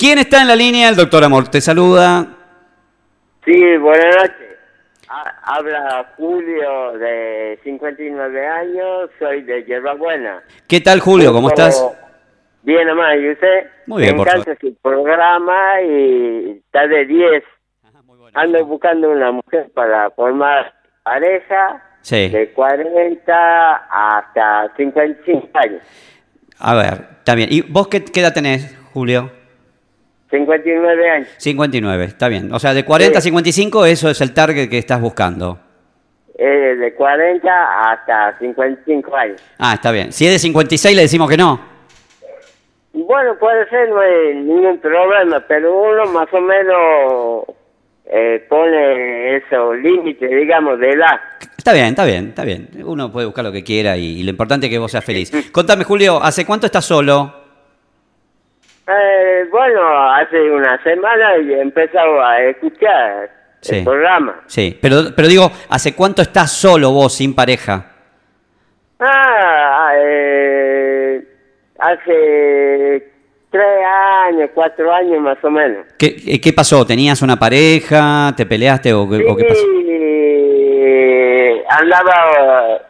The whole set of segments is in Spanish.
¿Quién está en la línea? El doctor Amor te saluda. Sí, buenas noches. Ha- Habla Julio de 59 años, soy de Yerba Buena. ¿Qué tal, Julio? ¿Cómo estás? Bien, nomás, ¿y usted? Muy bien, Me por encanta su programa y está de 10. Ando buscando una mujer para formar pareja Sí. de 40 hasta 55 años. A ver, está bien. ¿Y vos qué, qué edad tenés, Julio? 59 años. 59, está bien. O sea, de 40 a Sí. 55, eso es el target que estás buscando. Eh, de 40 hasta 55 años. Ah, está bien. Si es de 56, le decimos que no. Bueno, puede ser, no hay ningún problema, pero uno más o menos eh, pone esos límites, digamos, de edad. Está bien, está bien, está bien. Uno puede buscar lo que quiera y, y lo importante es que vos seas feliz. Contame, Julio, ¿hace cuánto estás solo? Eh, bueno, hace una semana y he empezado a escuchar Sí. el programa. Sí, pero, pero digo, ¿hace cuánto estás solo vos, sin pareja? Ah, eh, hace tres años, cuatro años más o menos. ¿Qué, qué- pasó? ¿Tenías una pareja? ¿Te peleaste o, qué- o qué pasó? Sí, andaba,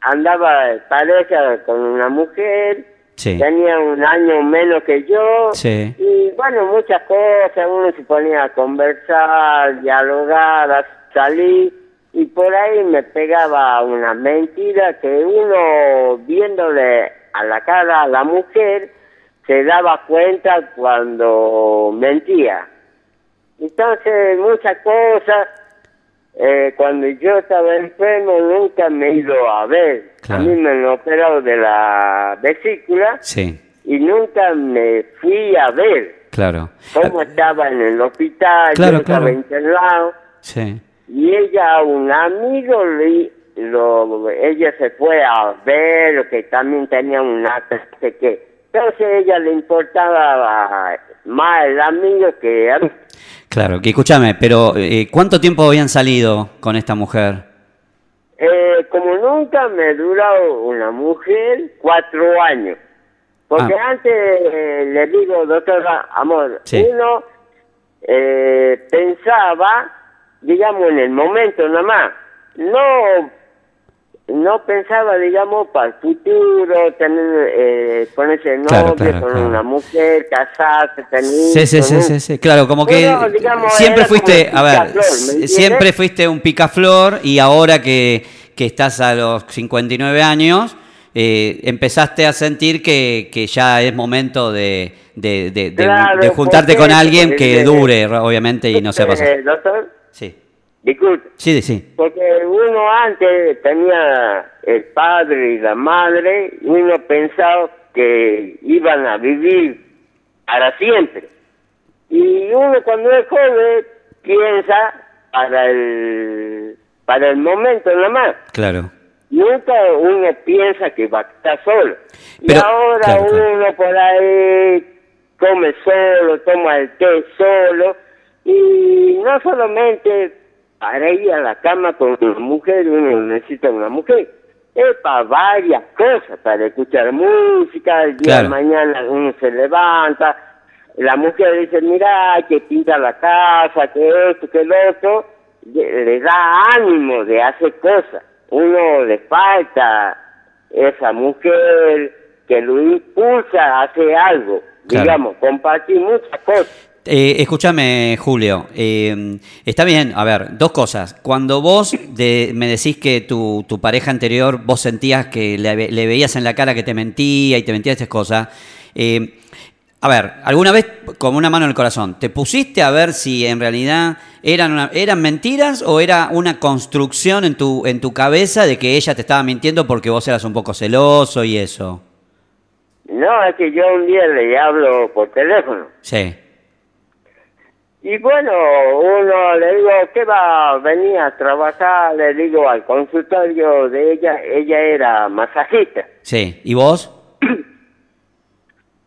andaba pareja con una mujer, Sí. tenía un año menos que yo, Sí. y bueno, muchas cosas, uno se ponía a conversar, dialogar, a salir, y por ahí me pegaba una mentira que uno viéndole a la cara a la mujer se daba cuenta cuando mentía. Entonces, muchas cosas, eh, cuando yo estaba enfermo nunca me he ido a ver. Claro. A mí me han operado de la vesícula Sí, y nunca me fui a ver claro. cómo estaba en el hospital, Claro, yo estaba claro. internado. Sí. Y ella, un amigo, le- lo, ella se fue a ver, que también tenía una no sé qué. Entonces a ella le importaba más el amigo que a mí. Claro, que escúchame, pero eh, ¿cuánto tiempo habían salido con esta mujer? Eh, como nunca me duró una mujer, cuatro años. Porque Ah. antes eh, le digo, doctora, amor, Sí. uno eh, pensaba, digamos, en el momento nada más. No, no pensaba, digamos, para el futuro, tener, eh, ponerse de Claro, novio claro, con claro. una mujer, casarse, tener Sí, sí, sí, ¿no? sí, sí, claro, como que digamos, siempre fuiste, a ver, siempre fuiste un picaflor y ahora que, que estás a los 59 años, eh, empezaste a sentir que, que ya es momento de, de, de- de- Claro, de juntarte con alguien que dure, obviamente, y no sea pasar. Eh, doctor, Sí, disculpe. sí, sí, Porque uno antes tenía el padre y la madre, y uno pensaba que iban a vivir para siempre. Y uno cuando es joven piensa para el, para el momento nada más. claro. Nunca uno piensa que va a estar solo. Pero- y ahora claro, claro. uno por ahí come solo, toma el té solo, y no solamente para ir a la cama con una mujer, uno necesita una mujer. Es para varias cosas, para escuchar música, el día Claro. de mañana uno se levanta, la mujer dice, mira, que pinta la casa, que esto, que lo otro, le, le da ánimo de hacer cosas. Uno le falta esa mujer que lo impulsa a hacer algo, Claro. digamos, compartir muchas cosas. Eh, escúchame, Julio. eh, está bien, a ver, dos cosas. Cuando vos de- me decís que tu, tu pareja anterior, vos sentías que le, ve- le veías en la cara que te mentía y te mentía estas cosas. eh, a ver, alguna vez, con una mano en el corazón, ¿te pusiste a ver si en realidad eran, una- eran mentiras o era una construcción en tu, en tu cabeza de que ella te estaba mintiendo porque vos eras un poco celoso y eso? No, es que yo un día le hablo por teléfono. Sí. Y bueno, uno le digo, ¿qué va a venir a trabajar? Le digo al consultorio de ella, ella era masajista. Sí. ¿Y vos?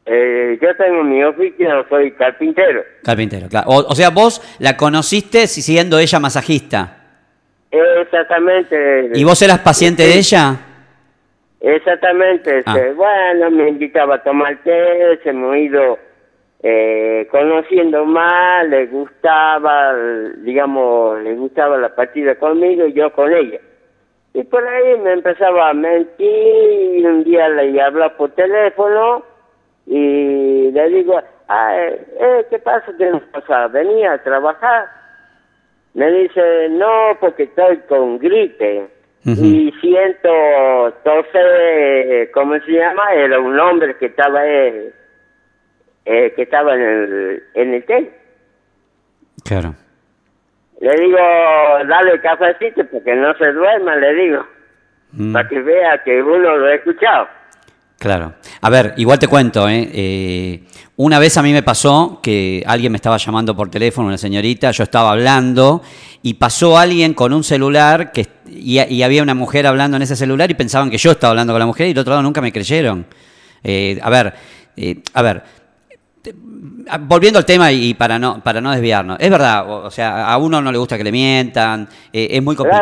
Eh, yo tengo mi oficina, soy carpintero. Carpintero, claro. O, o sea, vos la conociste si- siendo ella masajista. Exactamente. ¿Y vos eras paciente de ella? Exactamente. Ah. este, bueno, me invitaba a tomar té, se me ha ido eh, conociendo más, le gustaba, digamos, le gustaba la partida conmigo y yo con ella. Y por ahí me empezaba a mentir y un día le hablaba por teléfono y le digo, ah, eh, ¿qué pasa? ¿Qué pasa? Venía a trabajar. Me dice, no, porque estoy con gripe y siento toser, ¿cómo se llama? Era un hombre que estaba eh, eh, que estaba en el, en el té. Claro. Le digo, dale cafecito porque no se duerma, le digo, Mm. para que vea que uno lo ha escuchado. Claro. A ver, igual te cuento, ¿eh? Eh, Una vez a mí me pasó que alguien me estaba llamando por teléfono, una señorita, yo estaba hablando y pasó alguien con un celular que, y, y había una mujer hablando en ese celular y pensaban que yo estaba hablando con la mujer y del otro lado nunca me creyeron. Eh, a ver, eh, a ver, volviendo al tema y para no para no desviarnos, es verdad, o, o sea, a uno no le gusta que le mientan, eh, es muy complicado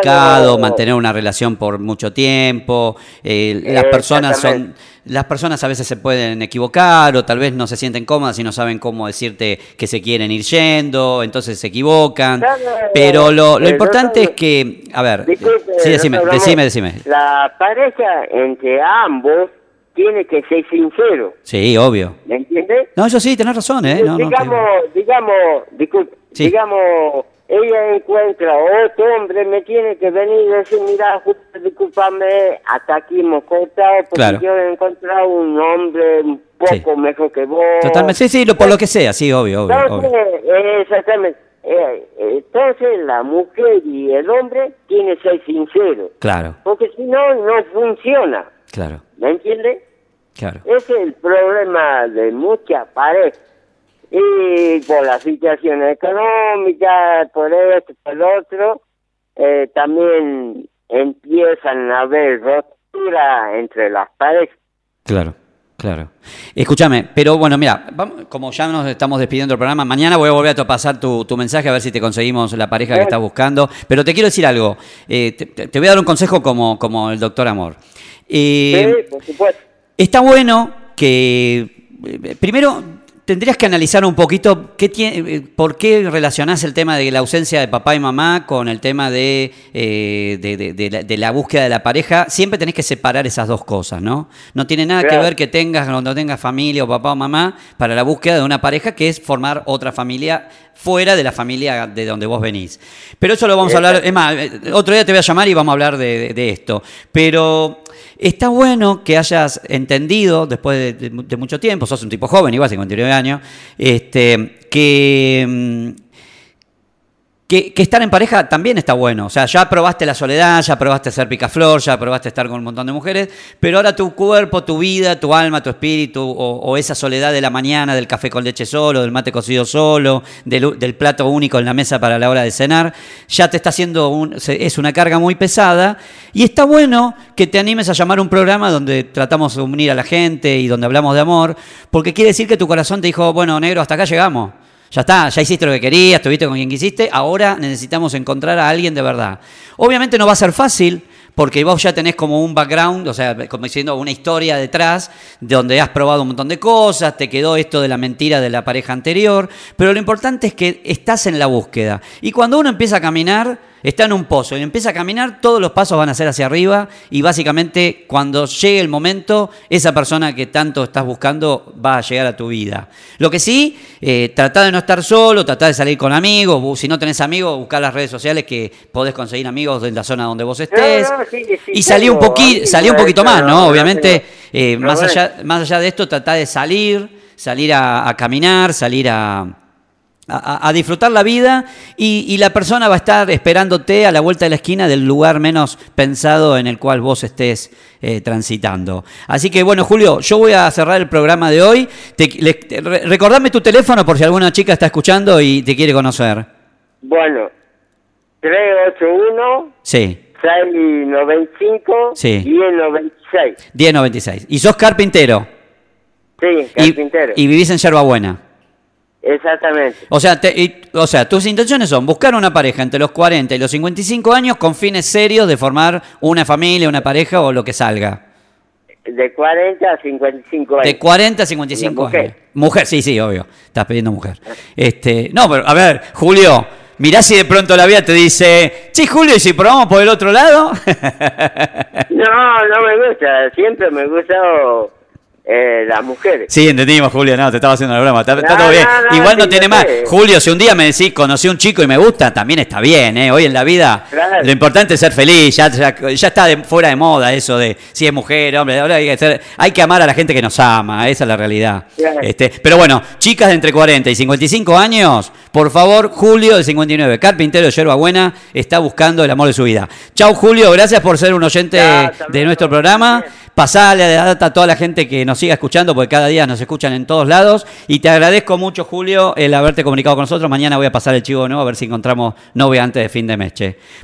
Claro. mantener una relación por mucho tiempo, eh, las personas son las personas a veces se pueden equivocar o tal vez no se sienten cómodas y no saben cómo decirte que se quieren ir yendo, entonces se equivocan. Claro, Pero lo, lo eh, importante es que, a ver, Disculpe, sí, decime, decime, decime. La pareja entre ambos tiene que ser sincero, Sí, obvio. ¿me entiendes? No, eso sí, tenés razón, ¿eh? No, no, digamos, digamos, disculpe, Sí. digamos, ella encuentra otro hombre, me tiene que venir y decir, mira, discúlpame, hasta aquí hemos cortado, porque Claro. yo he encontrado un hombre un poco Sí. mejor que vos. Totalmente, sí, sí, lo, por lo que sea, sí, obvio, obvio. Entonces, obvio. eh, exactamente. Eh, entonces, la mujer y el hombre tienen que ser sinceros, Claro, porque si no, no funciona, claro, ¿me entiendes? claro. Ese es el problema de muchas parejas. Y por la situación económica, por esto, por lo otro, eh, también empiezan a haber ruptura entre las parejas. Claro, claro. Escúchame, pero bueno, mira, vamos- como ya nos estamos despidiendo del programa, mañana voy a volver a pasar tu, tu mensaje a ver si te conseguimos la pareja que estás buscando. Pero te quiero decir algo, eh, te, te- te voy a dar un consejo como, como el doctor Amor. Eh, sí, por supuesto. Está bueno que, eh, primero, tendrías que analizar un poquito qué tiene, eh, por qué relacionás el tema de la ausencia de papá y mamá con el tema de, eh, de, de- de la, de la búsqueda de la pareja. Siempre tenés que separar esas dos cosas, ¿no? No tiene nada que ver que tengas o no tengas familia o papá o mamá para la búsqueda de una pareja que es formar otra familia fuera de la familia de donde vos venís. Pero eso lo vamos a hablar, es más, otro día te voy a llamar y vamos a hablar de esto. Pero está bueno que hayas entendido, después de, mucho tiempo, sos un tipo joven, igual, 59 años, este, que... que, estar en pareja también está bueno. O sea, ya probaste la soledad, ya probaste ser picaflor, ya probaste estar con un montón de mujeres, pero ahora tu cuerpo, tu vida, tu alma, tu espíritu, o, esa soledad de la mañana, del café con leche solo, del mate cocido solo, del, plato único en la mesa para la hora de cenar, ya te está haciendo un, es una carga muy pesada. Y está bueno que te animes a llamar un programa donde tratamos de unir a la gente y donde hablamos de amor, porque quiere decir que tu corazón te dijo, bueno, negro, hasta acá llegamos. Ya está, ya hiciste lo que querías, estuviste con quien quisiste, ahora necesitamos encontrar a alguien de verdad. Obviamente no va a ser fácil, porque vos ya tenés como un background, o sea, como diciendo una historia detrás, de donde has probado un montón de cosas, te quedó esto de la mentira de la pareja anterior, pero lo importante es que estás en la búsqueda. Y cuando uno empieza a caminar, está en un pozo y empieza a caminar, todos los pasos van a ser hacia arriba y básicamente cuando llegue el momento, esa persona que tanto estás buscando va a llegar a tu vida. Lo que sí, eh, trata de no estar solo, trata de salir con amigos, si no tenés amigos, buscar las redes sociales que podés conseguir amigos de la zona donde vos estés. No, no, sí, sí, y salí un, poqui- salí un poquito más, no, Obviamente, eh, más, allá, más allá de esto, trata de salir, salir a, a caminar, salir a, a, a disfrutar la vida y, y la persona va a estar esperándote a la vuelta de la esquina del lugar menos pensado en el cual vos estés eh, transitando. Así que bueno, Julio, yo voy a cerrar el programa de hoy. Te, le- te- re- recordame tu teléfono por si alguna chica está escuchando y te quiere conocer. Bueno, 381 Sí, 695 Sí. 1096. 1096. Y sos carpintero. Sí, Y, carpintero. y vivís en Yerbabuena. Exactamente. O sea, te- y- o sea, tus intenciones son buscar una pareja entre los 40 y los 55 años con fines serios de formar una familia, una pareja o lo que salga. de 40 a 55 años. De 40 a 55 Mujer. años. Mujer, sí, sí, obvio. Estás pidiendo mujer. Este, no, pero a ver, Julio, mirá si de pronto la vida te dice, sí, Julio, ¿y si probamos por el otro lado? No, no me gusta, siempre me gustó eh, las mujeres. Sí, entendimos, Julio, no, te estaba haciendo la broma, está, todo bien. no, no, Igual no sí, tiene más. sé. Julio, si un día me decís, conocí a un chico y me gusta, también está bien, ¿eh? Hoy en la vida Claro. lo importante es ser feliz, ya, ya, ya está de- fuera de moda eso de si es mujer, hombre, ahora hay que, ser- hay que amar a la gente que nos ama, esa es la realidad. Claro. Este, pero bueno, chicas de entre 40 y 55 años, por favor, Julio de 59, carpintero de Yerba Buena, está buscando el amor de su vida. Chau, Julio, gracias por ser un oyente de nuestro programa. Pasale la data a toda la gente que nos siga escuchando, porque cada día nos escuchan en todos lados. Y te agradezco mucho, Julio, el haberte comunicado con nosotros. Mañana voy a pasar el chivo nuevo a ver si encontramos novia antes de fin de mes.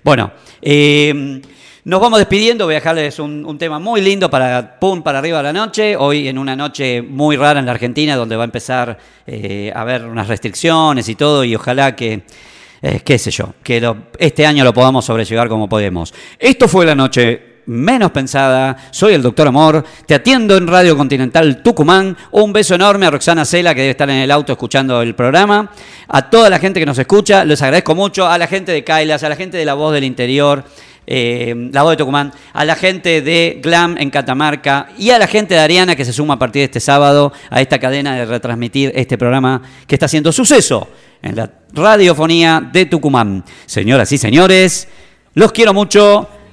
Bueno, eh, nos vamos despidiendo. Voy a dejarles un, un tema muy lindo para pum para arriba de la noche. Hoy en una noche muy rara en la Argentina, donde va a empezar eh, a haber unas restricciones y todo. Y ojalá que. eh, qué sé yo, que este año lo podamos sobrellevar como podemos. Esto fue la noche menos pensada. Soy el doctor Amor. Te atiendo en Radio Continental Tucumán. Un beso enorme a Roxana Cela, que debe estar en el auto escuchando el programa. A toda la gente que nos escucha, les agradezco mucho. A la gente de Kailas, a la gente de La Voz del Interior. eh, la voz de Tucumán, a la gente de Glam en Catamarca y a la gente de Ariana que se suma a partir de este sábado a esta cadena de retransmitir este programa que está haciendo suceso en la radiofonía de Tucumán. Señoras y señores, los quiero mucho.